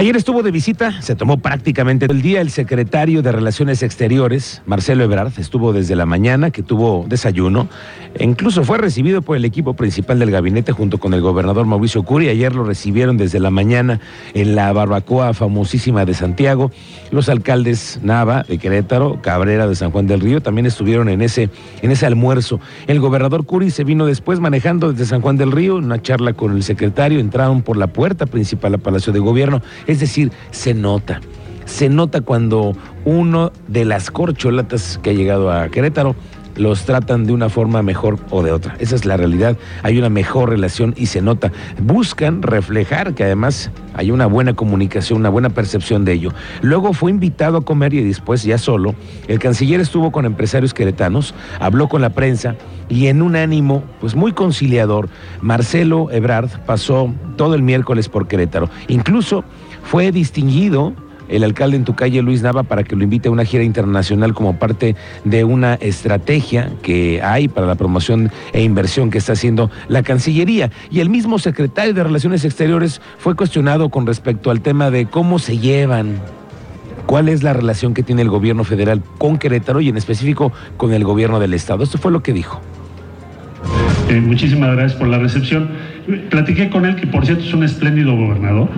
Ayer estuvo de visita, se tomó prácticamente el día el secretario de Relaciones Exteriores, Marcelo Ebrard, estuvo desde la mañana, que tuvo desayuno, e incluso fue recibido por el equipo principal del gabinete junto con el gobernador Mauricio Curi. Ayer lo recibieron desde la mañana en la barbacoa famosísima de Santiago. Los alcaldes Nava de Querétaro, Cabrera de San Juan del Río también estuvieron en ese, en ese almuerzo. El gobernador Curi se vino después manejando desde San Juan del Río, una charla con el secretario, entraron por la puerta principal al Palacio de Gobierno es decir, se nota. Se nota cuando uno de las corcholatas que ha llegado a Querétaro los tratan de una forma mejor o de otra. Esa es la realidad. Hay una mejor relación y se nota. Buscan reflejar que además hay una buena comunicación, una buena percepción de ello. Luego fue invitado a comer y después ya solo, el canciller estuvo con empresarios queretanos, habló con la prensa y en un ánimo pues muy conciliador, Marcelo Ebrard pasó todo el miércoles por Querétaro. Incluso fue distinguido el alcalde en tu calle, Luis Nava, para que lo invite a una gira internacional como parte de una estrategia que hay para la promoción e inversión que está haciendo la Cancillería. Y el mismo secretario de Relaciones Exteriores fue cuestionado con respecto al tema de cómo se llevan cuál es la relación que tiene el gobierno federal con Querétaro y en específico con el gobierno del Estado. Esto fue lo que dijo. Eh, muchísimas gracias por la recepción. Platiqué con él, que por cierto es un espléndido gobernador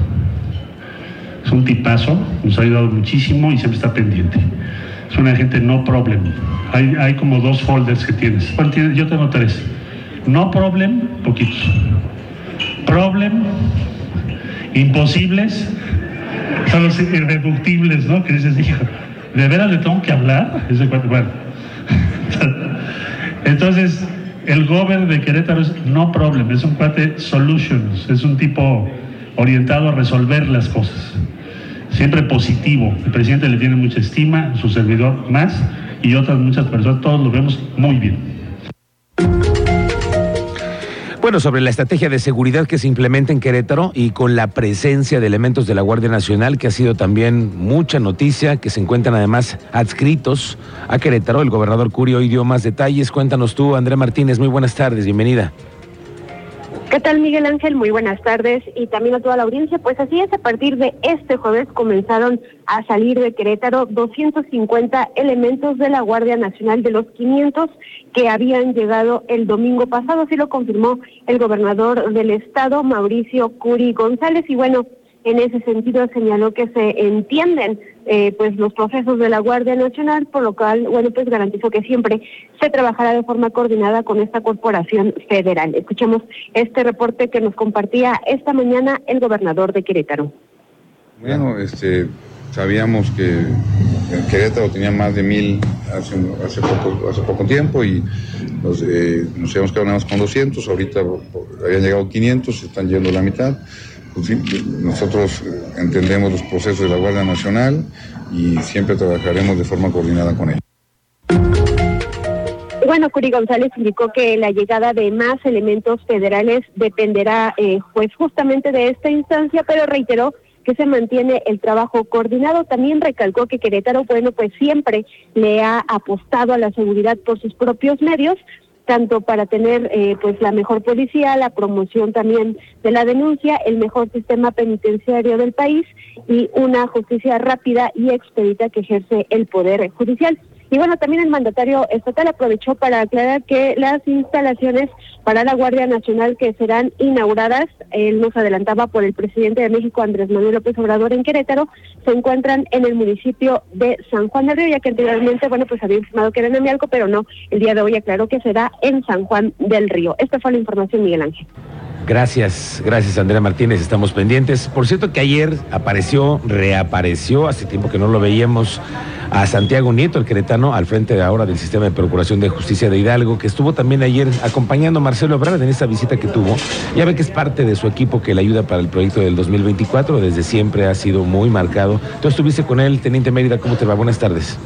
es un tipazo, nos ha ayudado muchísimo y siempre está pendiente. Es una gente no problem. Hay, como dos folders que tienes. Yo tengo tres. No problem, poquitos. Problem, imposibles, son los irreductibles, ¿no? Que dices, hijo, ¿de veras le tengo que hablar? Bueno. Entonces, el gober de Querétaro es no problem, es un cuate solutions, es un tipo orientado a resolver las cosas siempre positivo. El presidente le tiene mucha estima, su servidor más, y otras muchas personas, todos lo vemos muy bien. Bueno, sobre la estrategia de seguridad que se implementa en Querétaro y con la presencia de elementos de la Guardia Nacional, que ha sido también mucha noticia, que se encuentran además adscritos a Querétaro. El gobernador Curio hoy dio más detalles. Cuéntanos tú, Andrea Martínez. Muy buenas tardes, bienvenida. ¿Qué tal, Miguel Ángel? Muy buenas tardes y también a toda la audiencia. Pues así es, a partir de este jueves comenzaron a salir de Querétaro 250 elementos de la Guardia Nacional de los 500 que habían llegado el domingo pasado. Así lo confirmó el gobernador del estado, Mauricio Curi González. Y bueno, en ese sentido señaló que se entienden eh, pues los procesos de la Guardia Nacional, por lo cual, bueno, pues garantizó que siempre se trabajará de forma coordinada con esta corporación federal. Escuchamos este reporte que nos compartía esta mañana el gobernador de Querétaro. Bueno, este, sabíamos que Querétaro tenía más de mil hace, hace, poco, hace poco tiempo y nos, eh, nos habíamos quedado nada con 200, ahorita habían llegado 500, se están yendo la mitad. Pues nosotros entendemos los procesos de la Guardia Nacional y siempre trabajaremos de forma coordinada con ella. Bueno, Curi González indicó que la llegada de más elementos federales dependerá eh, pues justamente de esta instancia, pero reiteró que se mantiene el trabajo coordinado. También recalcó que Querétaro, bueno, pues siempre le ha apostado a la seguridad por sus propios medios, tanto para tener eh, pues la mejor policía, la promoción también de la denuncia, el mejor sistema penitenciario del país y una justicia rápida y expedita que ejerce el poder judicial. Y bueno, también el mandatario estatal aprovechó para aclarar que las instalaciones para la Guardia Nacional que serán inauguradas, él nos adelantaba por el presidente de México, Andrés Manuel López Obrador, en Querétaro, se encuentran en el municipio de San Juan del Río, ya que anteriormente, bueno, pues había informado que era en Amialco, pero no, el día de hoy aclaró que será en San Juan del Río. Esta fue la información, Miguel Ángel. Gracias, gracias Andrea Martínez, estamos pendientes. Por cierto que ayer apareció, reapareció, hace tiempo que no lo veíamos, a Santiago Nieto, el queretano, al frente ahora del sistema de Procuración de Justicia de Hidalgo, que estuvo también ayer acompañando a Marcelo Ebrard en esta visita que tuvo. Ya ve que es parte de su equipo que le ayuda para el proyecto del 2024, desde siempre ha sido muy marcado. Tú estuviste con él, Teniente Mérida, ¿cómo te va? Buenas tardes.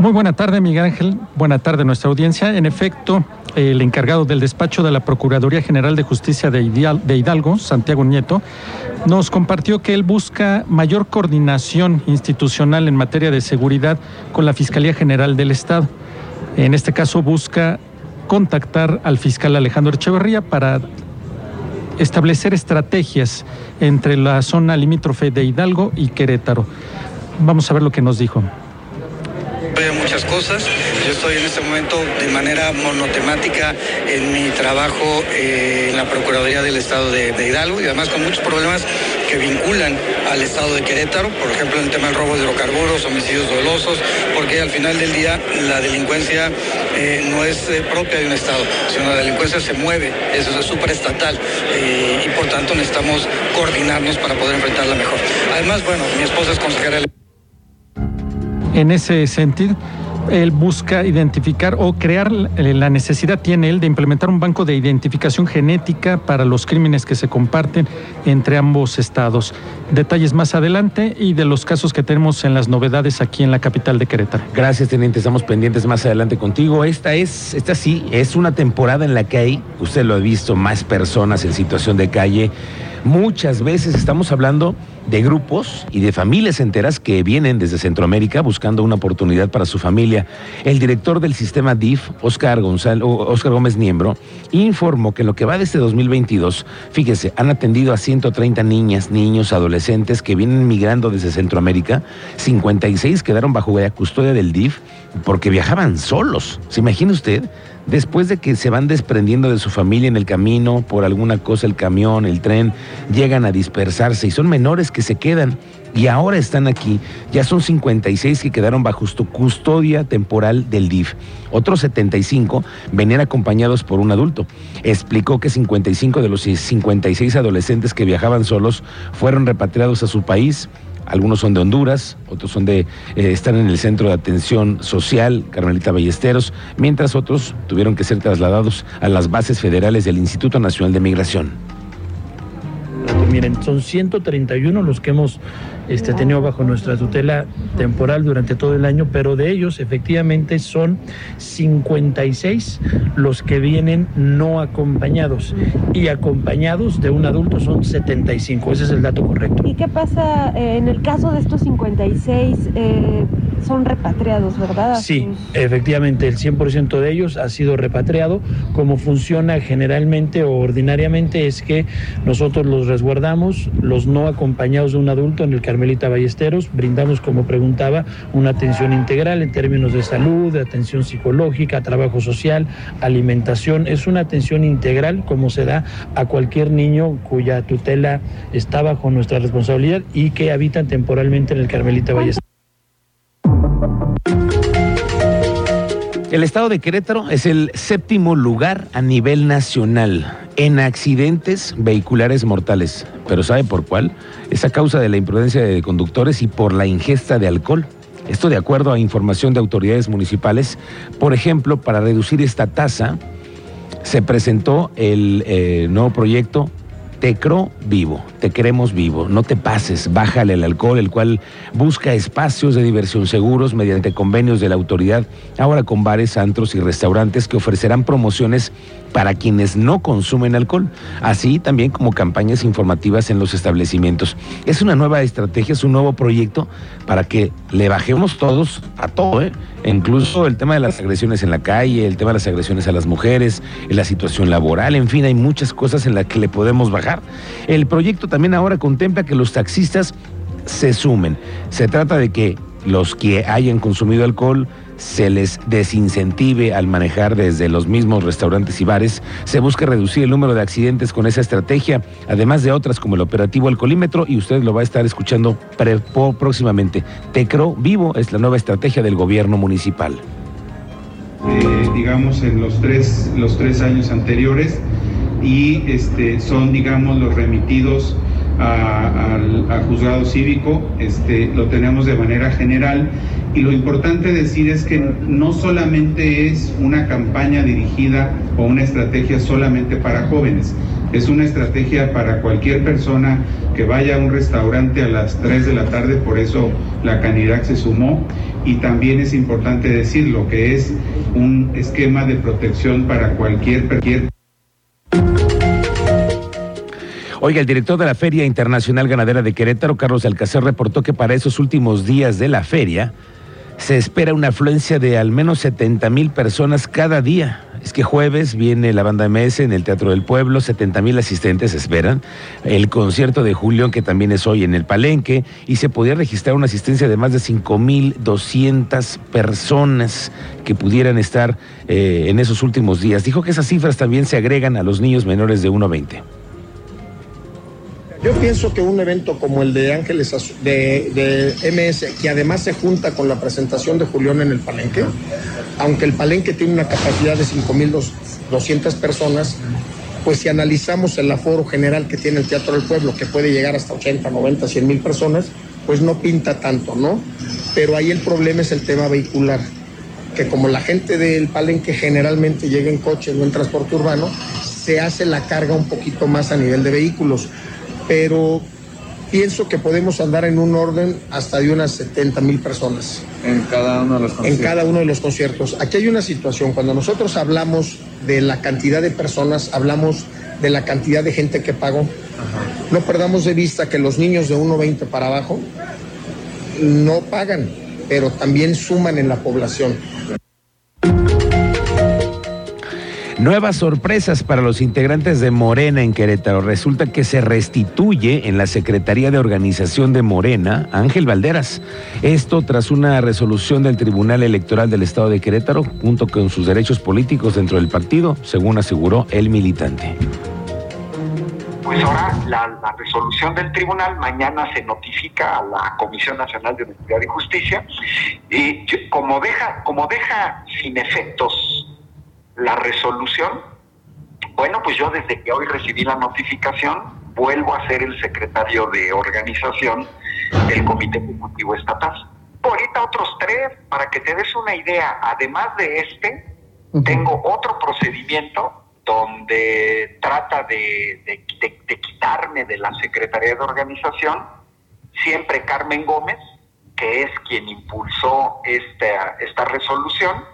Muy buena tarde, Miguel Ángel. Buena tarde, nuestra audiencia. En efecto, el encargado del despacho de la Procuraduría General de Justicia de Hidalgo, Santiago Nieto, nos compartió que él busca mayor coordinación institucional en materia de seguridad con la Fiscalía General del Estado. En este caso busca contactar al fiscal Alejandro Echeverría para establecer estrategias entre la zona limítrofe de Hidalgo y Querétaro. Vamos a ver lo que nos dijo muchas cosas. Yo estoy en este momento de manera monotemática en mi trabajo eh, en la Procuraduría del Estado de, Hidalgo y además con muchos problemas que vinculan al Estado de Querétaro, por ejemplo en el tema del robo de hidrocarburos, homicidios dolosos, porque al final del día la delincuencia eh, no es eh, propia de un Estado, sino la delincuencia se mueve, eso es súper estatal y por tanto necesitamos coordinarnos para poder enfrentarla mejor. Además, bueno, mi esposa es consejera en ese sentido, él busca identificar o crear la necesidad, tiene él, de implementar un banco de identificación genética para los crímenes que se comparten entre ambos estados. Detalles más adelante y de los casos que tenemos en las novedades aquí en la capital de Querétaro. Gracias, teniente. Estamos pendientes más adelante contigo. Esta es, esta sí, es una temporada en la que hay, usted lo ha visto, más personas en situación de calle Muchas veces estamos hablando de grupos y de familias enteras que vienen desde Centroamérica buscando una oportunidad para su familia. El director del sistema DIF, Oscar, Gómez Niembro, informó que en lo que va de este 2022, fíjese, han atendido a 130 niñas, niños, adolescentes que vienen migrando desde Centroamérica. 56 quedaron bajo la custodia del DIF porque viajaban solos. ¿Se imagina usted? Después de que se van desprendiendo de su familia en el camino, por alguna cosa, el camión, el tren, llegan a dispersarse y son menores que se quedan y ahora están aquí. Ya son 56 que quedaron bajo custodia temporal del DIF. Otros 75 venían acompañados por un adulto. Explicó que 55 de los 56 adolescentes que viajaban solos fueron repatriados a su país algunos son de Honduras, otros son de, eh, están en el centro de atención social, Carmelita Ballesteros, mientras otros tuvieron que ser trasladados a las bases federales del Instituto Nacional de Migración. Miren, son 131 los que hemos este, tenido bajo nuestra tutela temporal durante todo el año, pero de ellos efectivamente son 56 los que vienen no acompañados y acompañados de un adulto son 75. Ese es el dato correcto. ¿Y qué pasa eh, en el caso de estos 56? Eh, son repatriados, ¿verdad? Sí, efectivamente, el 100% de ellos ha sido repatriado. Como funciona generalmente o ordinariamente es que nosotros los resguardamos, los no acompañados de un adulto en el Carmelita Ballesteros, brindamos, como preguntaba, una atención integral en términos de salud, de atención psicológica, trabajo social, alimentación. Es una atención integral como se da a cualquier niño cuya tutela está bajo nuestra responsabilidad y que habitan temporalmente en el Carmelita Ballesteros. El estado de Querétaro es el séptimo lugar a nivel nacional en accidentes vehiculares mortales. ¿Pero sabe por cuál? Es a causa de la imprudencia de conductores y por la ingesta de alcohol. Esto de acuerdo a información de autoridades municipales. Por ejemplo, para reducir esta tasa, se presentó el eh, nuevo proyecto Tecro Vivo, te queremos vivo, no te pases, bájale el alcohol, el cual busca espacios de diversión seguros mediante convenios de la autoridad, ahora con bares, antros y restaurantes que ofrecerán promociones para quienes no consumen alcohol, así también como campañas informativas en los establecimientos. Es una nueva estrategia, es un nuevo proyecto para que le bajemos todos a todo, ¿eh? incluso el tema de las agresiones en la calle, el tema de las agresiones a las mujeres, la situación laboral, en fin, hay muchas cosas en las que le podemos bajar. El proyecto también ahora contempla que los taxistas se sumen. Se trata de que los que hayan consumido alcohol se les desincentive al manejar desde los mismos restaurantes y bares. Se busca reducir el número de accidentes con esa estrategia, además de otras como el operativo alcoholímetro, y usted lo va a estar escuchando próximamente. Tecro Vivo es la nueva estrategia del gobierno municipal. Eh, digamos, en los tres, los tres años anteriores y este, son, digamos, los remitidos al, juzgado cívico, este, lo tenemos de manera general y lo importante decir es que no solamente es una campaña dirigida o una estrategia solamente para jóvenes, Es una estrategia para cualquier persona que vaya a un restaurante a las 3 de la tarde, por eso la Canirac se sumó. Y también es importante decirlo, que es un esquema de protección para cualquier, cualquier Oiga, el director de la Feria Internacional Ganadera de Querétaro, Carlos Alcácer, reportó que para esos últimos días de la feria se espera una afluencia de al menos 70 mil personas cada día. Es que jueves viene la banda MS en el Teatro del Pueblo, 70 mil asistentes esperan. El concierto de Julio, que también es hoy en el Palenque, y se podría registrar una asistencia de más de 5 mil 200 personas que pudieran estar eh, en esos últimos días. Dijo que esas cifras también se agregan a los niños menores de 1.20. Yo pienso que un evento como el de Ángeles de, de, MS, que además se junta con la presentación de Julián en el Palenque, aunque el Palenque tiene una capacidad de 5.200 personas, pues si analizamos el aforo general que tiene el Teatro del Pueblo, que puede llegar hasta 80, 90, 100 mil personas, pues no pinta tanto, ¿no? Pero ahí el problema es el tema vehicular, que como la gente del Palenque generalmente llega en coche, no en transporte urbano, se hace la carga un poquito más a nivel de vehículos pero pienso que podemos andar en un orden hasta de unas 70 mil personas. En cada uno de los conciertos. En cada uno de los conciertos. Aquí hay una situación, cuando nosotros hablamos de la cantidad de personas, hablamos de la cantidad de gente que pagó. Ajá. No perdamos de vista que los niños de 1,20 para abajo no pagan, pero también suman en la población. Nuevas sorpresas para los integrantes de Morena en Querétaro. Resulta que se restituye en la Secretaría de Organización de Morena Ángel Valderas. Esto tras una resolución del Tribunal Electoral del Estado de Querétaro, junto con sus derechos políticos dentro del partido, según aseguró el militante. Pues ahora la, resolución del tribunal mañana se notifica a la Comisión Nacional de Honestidad y Justicia y como deja, como deja sin efectos la resolución, bueno, pues yo desde que hoy recibí la notificación, vuelvo a ser el secretario de organización del Comité Ejecutivo Estatal. Ahorita otros tres, para que te des una idea, además de este, uh -huh. tengo otro procedimiento donde trata de, de, de, de, quitarme de la Secretaría de Organización, siempre Carmen Gómez, que es quien impulsó esta, esta resolución,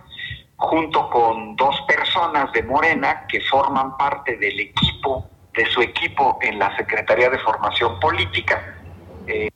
junto con dos personas de Morena que forman parte del equipo, de su equipo en la Secretaría de Formación Política. Eh,